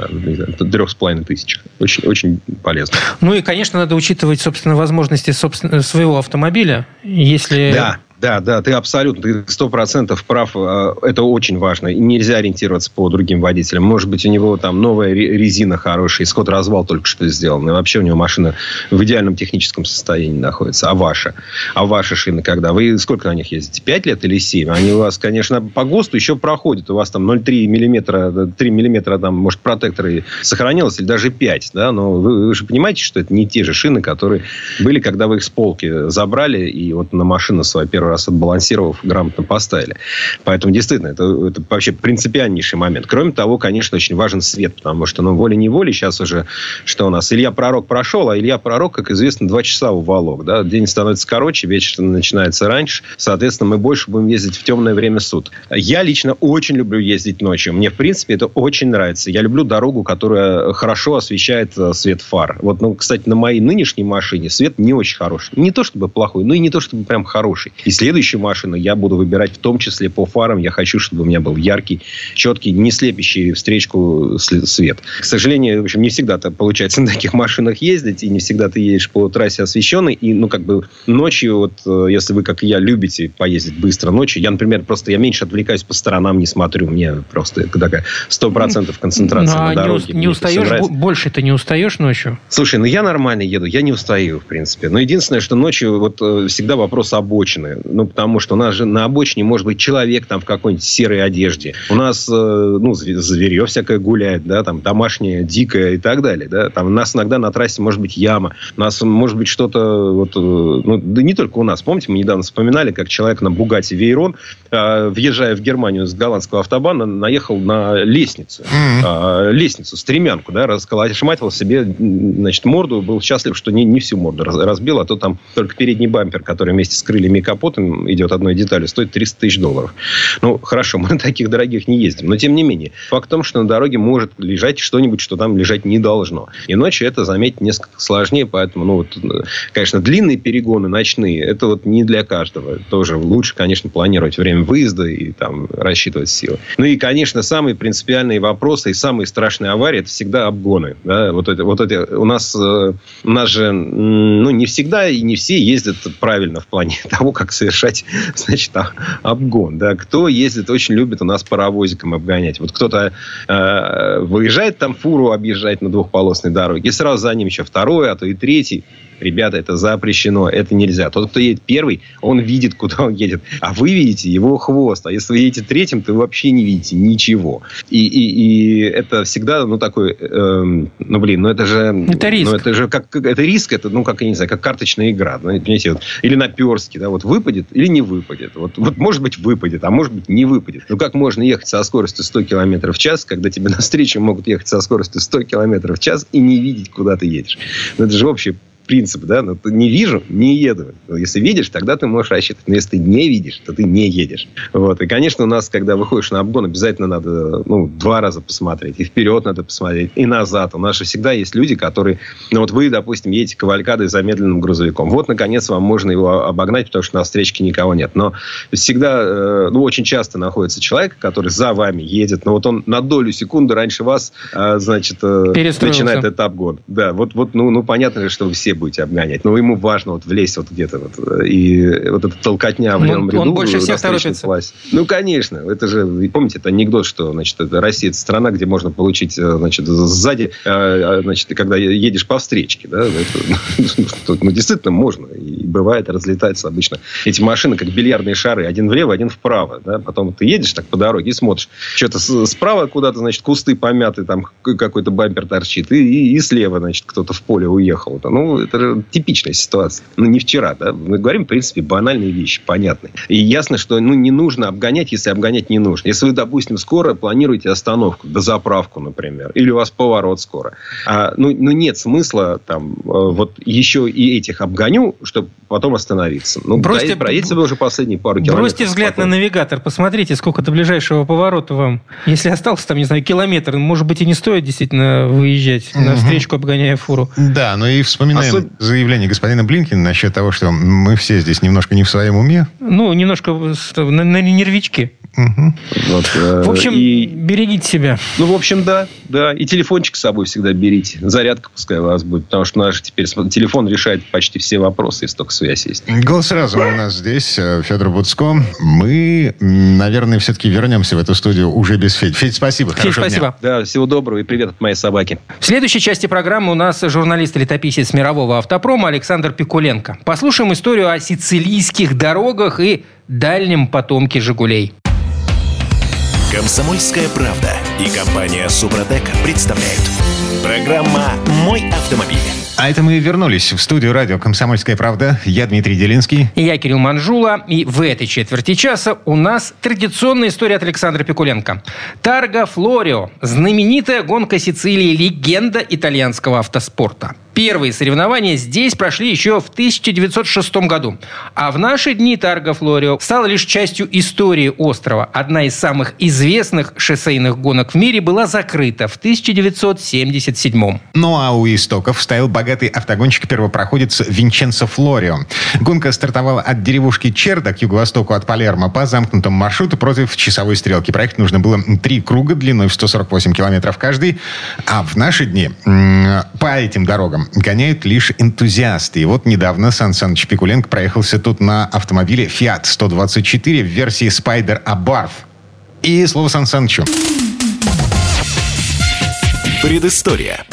трех с половиной тысяч. Очень, очень полезно. Ну и, конечно, надо учитывать, собственно, возможности собственно, своего автомобиля. Если да Да, да, ты абсолютно, ты сто процентов прав. Э, это очень важно. Нельзя ориентироваться по другим водителям. Может быть, у него там новая резина хорошая, исход развал только что сделан. И вообще у него машина в идеальном техническом состоянии находится. А ваша? А ваши шины когда? Вы сколько на них ездите? Пять лет или семь? Они у вас, конечно, по ГОСТу еще проходят. У вас там 0,3 миллиметра, 3 миллиметра, там, может, протекторы сохранилось, или даже 5. Да? Но вы, вы же понимаете, что это не те же шины, которые были, когда вы их с полки забрали и вот на машину свою первый раз отбалансировав, грамотно поставили. Поэтому, действительно, это, это вообще принципиальнейший момент. Кроме того, конечно, очень важен свет, потому что, ну, волей-неволей сейчас уже, что у нас, Илья Пророк прошел, а Илья Пророк, как известно, два часа уволок. Да? День становится короче, вечер начинается раньше. Соответственно, мы больше будем ездить в темное время суток. Я лично очень люблю ездить ночью. Мне, в принципе, это очень нравится. Я люблю дорогу, которая хорошо освещает э, свет фар. Вот, ну, кстати, на моей нынешней машине свет не очень хороший. Не то чтобы плохой, но и не то чтобы прям хороший. И следующую машину я буду выбирать в том числе по фарам. Я хочу, чтобы у меня был яркий, четкий, не слепящий встречку свет. К сожалению, в общем, не всегда это получается на таких машинах ездить, и не всегда ты едешь по трассе освещенной. И, ну, как бы ночью, вот, э, если вы, как и я, любите поездить быстро ночью, я, например, просто я меньше отвлекаюсь по сторонам, не смотрю. Мне просто такая сто процентов концентрация ну, а на дороге. Не, не устаешь? Больше ты не устаешь ночью? Слушай, ну я нормально еду, я не устаю, в принципе. Но единственное, что ночью вот э, всегда вопрос обочины. Ну, потому что у нас же на обочине может быть человек там в какой-нибудь серой одежде. У нас, э, ну, зверье всякое гуляет, да, там домашнее, дикое и так далее, да. Там у нас иногда на трассе может быть яма, у нас может быть что-то, вот, э, ну, да не только у нас. Помните, мы недавно вспоминали, как человек на Бугате Вейрон, въезжая в Германию с голландского автобана, наехал на лестницу. Mm-hmm. Лестницу, стремянку, да, расколошматил себе, значит, морду, был счастлив, что не, не всю морду разбил, а то там только передний бампер, который вместе с крыльями и капотом идет одной деталью, стоит 300 тысяч долларов. Ну, хорошо, мы на таких дорогих не ездим. Но, тем не менее, факт в том, что на дороге может лежать что-нибудь, что там лежать не должно. И ночью это заметить несколько сложнее, поэтому, ну, вот, конечно, длинные перегоны ночные, это вот не для каждого. Тоже лучше, конечно, планировать время выезда и там рассчитывать силы. Ну и, конечно, самые принципиальные вопросы и самые страшные аварии, это всегда обгоны. Да? Вот это, вот это, у нас, э, у нас же, ну, не всегда и не все ездят правильно в плане того, как совершать, значит, обгон. Да? Кто ездит, очень любит у нас паровозиком обгонять. Вот кто-то э, выезжает там фуру объезжать на двухполосной дороге, и сразу за ним еще второй, а то и третий. Ребята, это запрещено, это нельзя. Тот, кто едет первый, он видит, куда он едет. А вы видите его хвост. А если вы едете третьим, то вы вообще не видите ничего. И, и, и это всегда, ну, такой, э, ну, блин, ну, это же... Это риск. Ну, это же как, это риск, это, ну, как, я не знаю, как карточная игра. Ну, понимаете, вот, или наперстки, да, вот выпадет или не выпадет. Вот, вот, может быть, выпадет, а может быть, не выпадет. Ну, как можно ехать со скоростью 100 км в час, когда тебе навстречу могут ехать со скоростью 100 км в час и не видеть, куда ты едешь? Ну, это же общий принцип, да, ну, не вижу, не еду. Если видишь, тогда ты можешь рассчитывать. Но если ты не видишь, то ты не едешь. Вот. И, конечно, у нас, когда выходишь на обгон, обязательно надо, ну, два раза посмотреть. И вперед надо посмотреть, и назад. У нас же всегда есть люди, которые, ну, вот вы, допустим, едете кавалькадой замедленным грузовиком. Вот, наконец, вам можно его обогнать, потому что на встречке никого нет. Но всегда, э, ну, очень часто находится человек, который за вами едет, но вот он на долю секунды раньше вас, э, значит, э, начинает этот обгон. Да, вот, вот ну, ну, понятно, что вы все будете обгонять. Но ему важно вот влезть вот где-то вот. И вот эта толкотня в левом он, ряду. Он больше всех торопится. Классе. Ну, конечно. Это же, помните, это анекдот, что, значит, Россия – это страна, где можно получить, э, значит, сзади, э, э, значит, когда едешь по встречке, да, это, ну, действительно можно. И бывает, разлетаются обычно эти машины, как бильярдные шары, один влево, один вправо, да, потом ты едешь так по дороге и смотришь, что-то справа куда-то, значит, кусты помяты, там какой-то бампер торчит, и, и, и слева, значит, кто-то в поле уехал. Ну, это же типичная ситуация. Ну, не вчера, да. Мы говорим, в принципе, банальные вещи, понятные. И ясно, что ну, не нужно обгонять, если обгонять не нужно. Если вы, допустим, скоро планируете остановку, дозаправку, например, или у вас поворот скоро, а, ну, ну, нет смысла там э, вот еще и этих обгоню, чтобы потом остановиться. Ну, бросьте, проедете вы уже последние пару километров. Бросьте взгляд спокойно. на навигатор, посмотрите, сколько до ближайшего поворота вам. Если остался там, не знаю, километр, может быть, и не стоит действительно выезжать угу. на встречку, обгоняя фуру. Да, но и вспоминаем Особ... заявление господина Блинкина насчет того, что мы все здесь немножко не в своем уме. Ну, немножко на, на нервички. Вот, э, В общем, и- берегите себя. Ну, в общем, да, да. И телефончик с собой всегда берите. Зарядка пускай у вас будет. Потому что наш теперь телефон решает почти все вопросы, если только связь есть. Голос разума у нас здесь, э, Федор Буцко. Мы, наверное, все-таки вернемся в эту студию уже без Федь. Федь, спасибо. Федь, хорошего дня. спасибо. Да, всего доброго и привет от моей собаки. В следующей части программы у нас журналист и летописец мирового автопрома Александр Пикуленко. Послушаем историю о сицилийских дорогах и дальнем потомке «Жигулей». Комсомольская правда и компания Супротек представляют. Программа «Мой автомобиль». А это мы вернулись в студию радио «Комсомольская правда». Я Дмитрий Делинский. Я Кирилл Манжула, и в этой четверти часа у нас традиционная история от Александра Пикуленко. Тарго Флорио – знаменитая гонка Сицилии, легенда итальянского автоспорта. Первые соревнования здесь прошли еще в 1906 году. А в наши дни Тарго Флорио стала лишь частью истории острова. Одна из самых известных шоссейных гонок в мире была закрыта в 1977 Ну а у истоков стоял богатый автогонщик-первопроходец Винченцо Флорио. Гонка стартовала от деревушки Черда к юго-востоку от Палермо по замкнутому маршруту против часовой стрелки. Проехать нужно было три круга длиной в 148 километров каждый. А в наши дни по этим дорогам гоняют лишь энтузиасты. И вот недавно Сан Саныч Пикуленко проехался тут на автомобиле Fiat 124 в версии Spider Abarth. И слово Сан Санычу. Предыстория.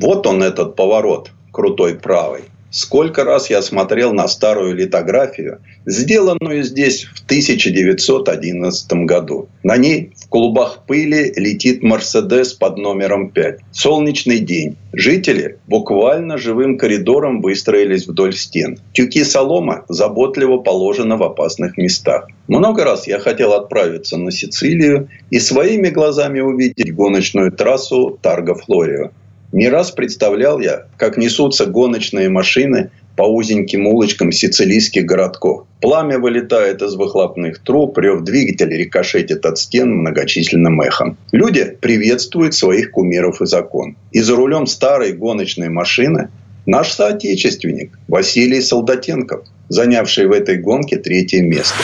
Вот он этот поворот, крутой правый. Сколько раз я смотрел на старую литографию, сделанную здесь в 1911 году. На ней в клубах пыли летит Мерседес под номером 5. Солнечный день. Жители буквально живым коридором выстроились вдоль стен. Тюки солома заботливо положены в опасных местах. Много раз я хотел отправиться на Сицилию и своими глазами увидеть гоночную трассу Тарго Флорио. Не раз представлял я, как несутся гоночные машины по узеньким улочкам сицилийских городков. Пламя вылетает из выхлопных труб, рев двигателя рикошетит от стен многочисленным эхом. Люди приветствуют своих кумиров и закон. И за рулем старой гоночной машины наш соотечественник Василий Солдатенков, занявший в этой гонке третье место.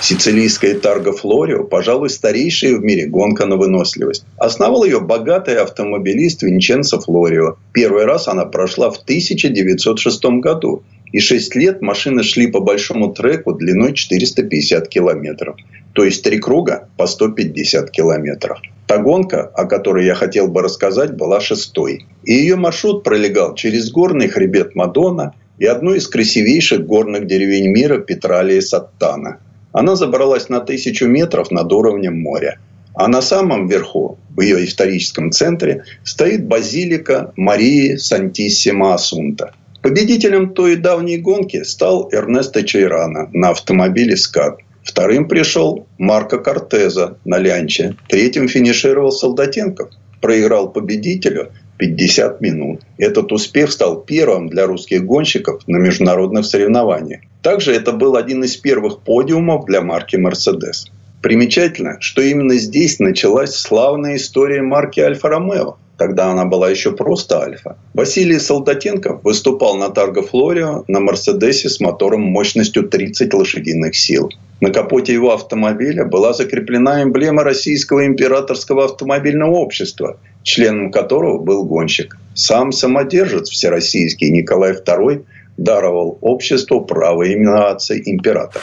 Сицилийская Тарго Флорио, пожалуй, старейшая в мире гонка на выносливость. Основал ее богатый автомобилист Винченцо Флорио. Первый раз она прошла в 1906 году. И 6 лет машины шли по большому треку длиной 450 километров. То есть три круга по 150 километров. Та гонка, о которой я хотел бы рассказать, была шестой. И ее маршрут пролегал через горный хребет Мадона и одну из красивейших горных деревень мира Петралия Саттана. Она забралась на тысячу метров над уровнем моря. А на самом верху, в ее историческом центре, стоит базилика Марии Сантиссима Асунта. Победителем той давней гонки стал Эрнесто Чайрана на автомобиле «Скат». Вторым пришел Марко Кортеза на лянче. Третьим финишировал Солдатенков. Проиграл победителю 50 минут. Этот успех стал первым для русских гонщиков на международных соревнованиях. Также это был один из первых подиумов для марки «Мерседес». Примечательно, что именно здесь началась славная история марки «Альфа-Ромео». Тогда она была еще просто «Альфа». Василий Солдатенков выступал на Тарго Флорио на «Мерседесе» с мотором мощностью 30 лошадиных сил. На капоте его автомобиля была закреплена эмблема Российского императорского автомобильного общества, членом которого был гонщик. Сам самодержец всероссийский Николай II даровал обществу право именоваться императорством.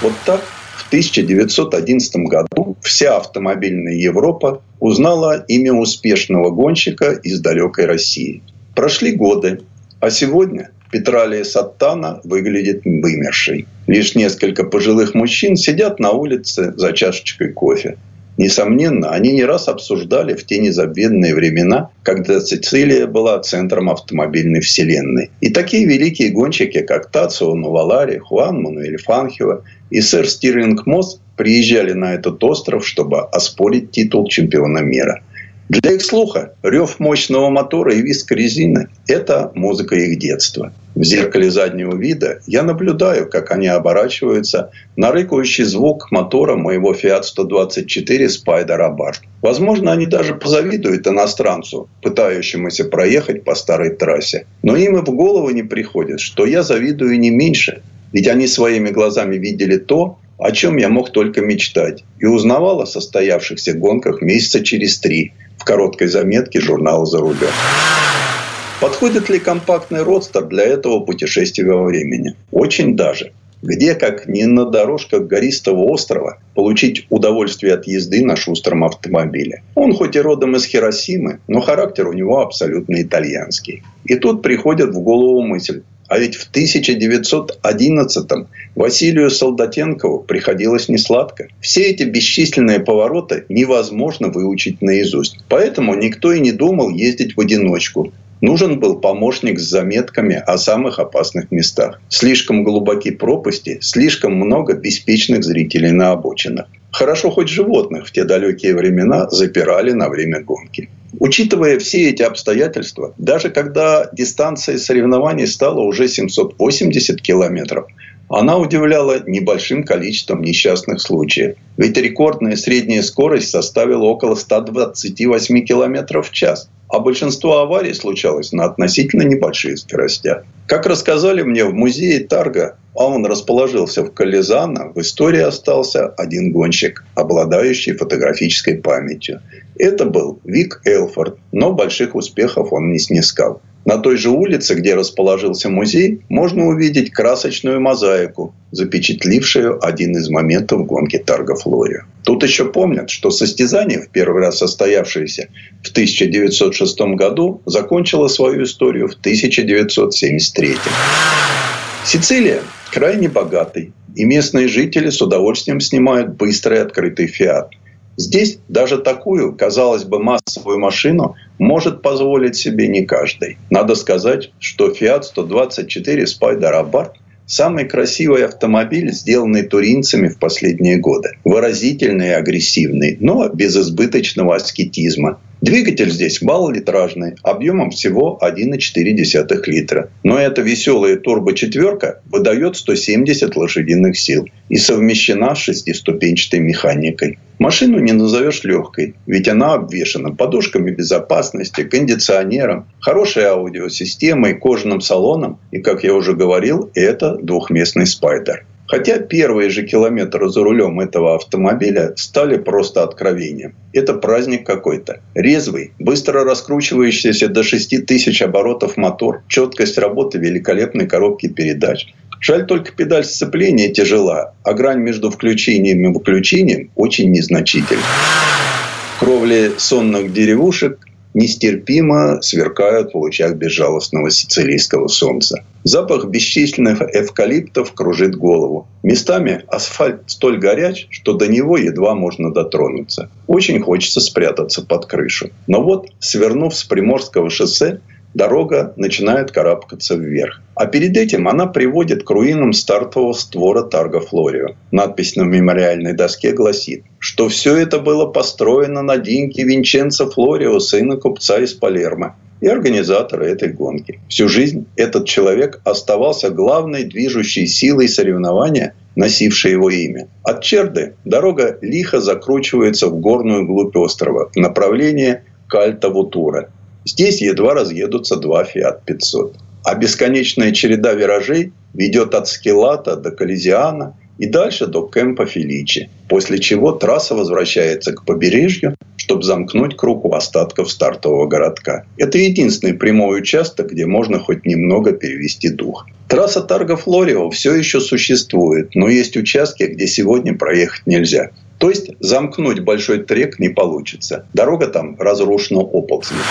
Вот так 1911 году вся автомобильная Европа узнала имя успешного гонщика из далекой России. Прошли годы, а сегодня Петралия Саттана выглядит вымершей. Лишь несколько пожилых мужчин сидят на улице за чашечкой кофе. Несомненно, они не раз обсуждали в те незабвенные времена, когда Сицилия была центром автомобильной вселенной. И такие великие гонщики, как Тацио Нувалари, Хуан Мануэль Фанхио и сэр Стирлинг Мосс приезжали на этот остров, чтобы оспорить титул чемпиона мира. Для их слуха рев мощного мотора и виск резины – это музыка их детства. В зеркале заднего вида я наблюдаю, как они оборачиваются на рыкающий звук мотора моего Fiat 124 Spider Abarth. Возможно, они даже позавидуют иностранцу, пытающемуся проехать по старой трассе. Но им и в голову не приходит, что я завидую не меньше. Ведь они своими глазами видели то, о чем я мог только мечтать, и узнавал о состоявшихся гонках месяца через три в короткой заметке журнала «За рулем». Подходит ли компактный родстер для этого путешествия во времени? Очень даже. Где, как не на дорожках гористого острова, получить удовольствие от езды на шустром автомобиле? Он хоть и родом из Хиросимы, но характер у него абсолютно итальянский. И тут приходит в голову мысль, а ведь в 1911-м Василию Солдатенкову приходилось несладко. Все эти бесчисленные повороты невозможно выучить наизусть. Поэтому никто и не думал ездить в одиночку. Нужен был помощник с заметками о самых опасных местах. Слишком глубоки пропасти, слишком много беспечных зрителей на обочинах. Хорошо хоть животных в те далекие времена запирали на время гонки. Учитывая все эти обстоятельства, даже когда дистанция соревнований стала уже 780 километров, она удивляла небольшим количеством несчастных случаев. Ведь рекордная средняя скорость составила около 128 километров в час. А большинство аварий случалось на относительно небольших скоростях. Как рассказали мне в музее Тарга, а он расположился в Кализано, в истории остался один гонщик, обладающий фотографической памятью. Это был Вик Элфорд, но больших успехов он не снискал. На той же улице, где расположился музей, можно увидеть красочную мозаику, запечатлившую один из моментов гонки Тарго Флорио. Тут еще помнят, что состязание, в первый раз состоявшееся в 1906 году, закончило свою историю в 1973. Сицилия крайне богатый, и местные жители с удовольствием снимают быстрый открытый «Фиат». Здесь даже такую, казалось бы, массовую машину может позволить себе не каждый. Надо сказать, что Fiat 124 Spider Abarth Самый красивый автомобиль, сделанный туринцами в последние годы. Выразительный и агрессивный, но без избыточного аскетизма. Двигатель здесь малолитражный, объемом всего 1,4 литра. Но эта веселая турбо-четверка выдает 170 лошадиных сил и совмещена с шестиступенчатой механикой. Машину не назовешь легкой, ведь она обвешана подушками безопасности, кондиционером, хорошей аудиосистемой, кожаным салоном и, как я уже говорил, это двухместный спайдер. Хотя первые же километры за рулем этого автомобиля стали просто откровением. Это праздник какой-то. Резвый, быстро раскручивающийся до 6 тысяч оборотов мотор, четкость работы великолепной коробки передач. Жаль только педаль сцепления тяжела, а грань между включением и выключением очень незначительна. Кровли сонных деревушек нестерпимо сверкают в лучах безжалостного сицилийского солнца. Запах бесчисленных эвкалиптов кружит голову. Местами асфальт столь горяч, что до него едва можно дотронуться. Очень хочется спрятаться под крышу. Но вот, свернув с Приморского шоссе, дорога начинает карабкаться вверх. А перед этим она приводит к руинам стартового створа Тарго Флорио. Надпись на мемориальной доске гласит, что все это было построено на деньги Винченцо Флорио, сына купца из Палермо и организатора этой гонки. Всю жизнь этот человек оставался главной движущей силой соревнования, носившей его имя. От Черды дорога лихо закручивается в горную глубь острова в направлении Кальта-Вутура – Здесь едва разъедутся два Fiat 500. А бесконечная череда виражей ведет от Скелата до Колизиана и дальше до Кемпа Феличи, после чего трасса возвращается к побережью, чтобы замкнуть круг у остатков стартового городка. Это единственный прямой участок, где можно хоть немного перевести дух. Трасса Тарго Флорио все еще существует, но есть участки, где сегодня проехать нельзя. То есть замкнуть большой трек не получится. Дорога там разрушена оползнями.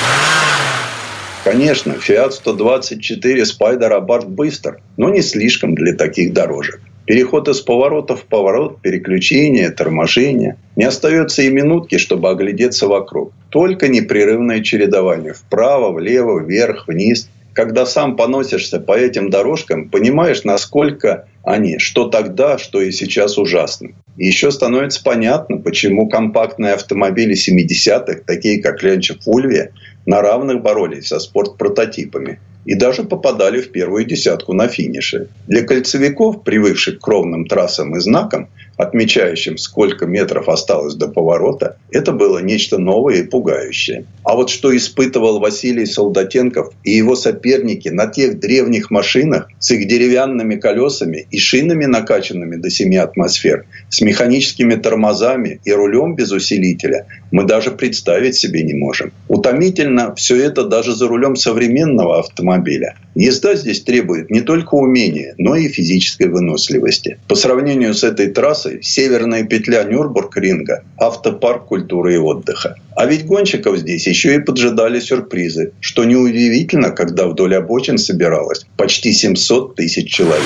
Конечно, Fiat 124 Spider Abarth быстр, но не слишком для таких дорожек. Переход из поворота в поворот, переключение, торможение. Не остается и минутки, чтобы оглядеться вокруг. Только непрерывное чередование. Вправо, влево, вверх, вниз. Когда сам поносишься по этим дорожкам, понимаешь, насколько они, что тогда, что и сейчас ужасны. И еще становится понятно, почему компактные автомобили 70-х, такие как Ленча Фульвия, на равных боролись со спортпрототипами и даже попадали в первую десятку на финише. Для кольцевиков, привыкших к ровным трассам и знакам, отмечающим, сколько метров осталось до поворота, это было нечто новое и пугающее. А вот что испытывал Василий Солдатенков и его соперники на тех древних машинах с их деревянными колесами и шинами, накачанными до 7 атмосфер, с механическими тормозами и рулем без усилителя, мы даже представить себе не можем. Утомительно все это даже за рулем современного автомобиля. Езда здесь требует не только умения, но и физической выносливости. По сравнению с этой трассой, северная петля Нюрбург-ринга – автопарк культуры и отдыха. А ведь гонщиков здесь еще и поджидали сюрпризы, что неудивительно, когда вдоль обочин собиралось почти 700 тысяч человек.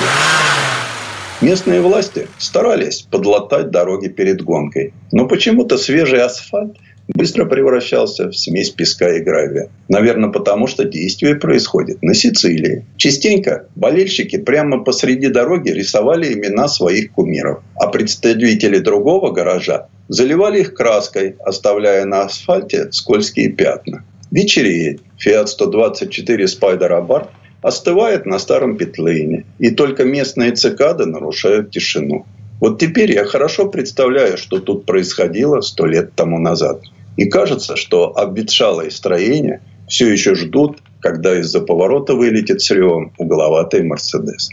Местные власти старались подлатать дороги перед гонкой. Но почему-то свежий асфальт быстро превращался в смесь песка и гравия. Наверное, потому что действие происходит на Сицилии. Частенько болельщики прямо посреди дороги рисовали имена своих кумиров, а представители другого гаража заливали их краской, оставляя на асфальте скользкие пятна. Вечереет. Fiat 124 Spider Abarth остывает на старом петлейне, и только местные цикады нарушают тишину. Вот теперь я хорошо представляю, что тут происходило сто лет тому назад. И кажется, что обветшалые строения все еще ждут, когда из-за поворота вылетит с ревом угловатый Мерседес.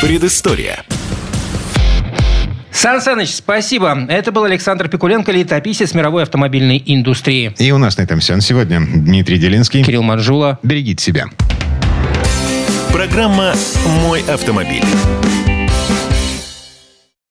Предыстория. Сан Саныч, спасибо. Это был Александр Пикуленко, летописец мировой автомобильной индустрии. И у нас на этом все на сегодня. Дмитрий Делинский. Кирилл Манжула. Берегите себя. Программа «Мой автомобиль».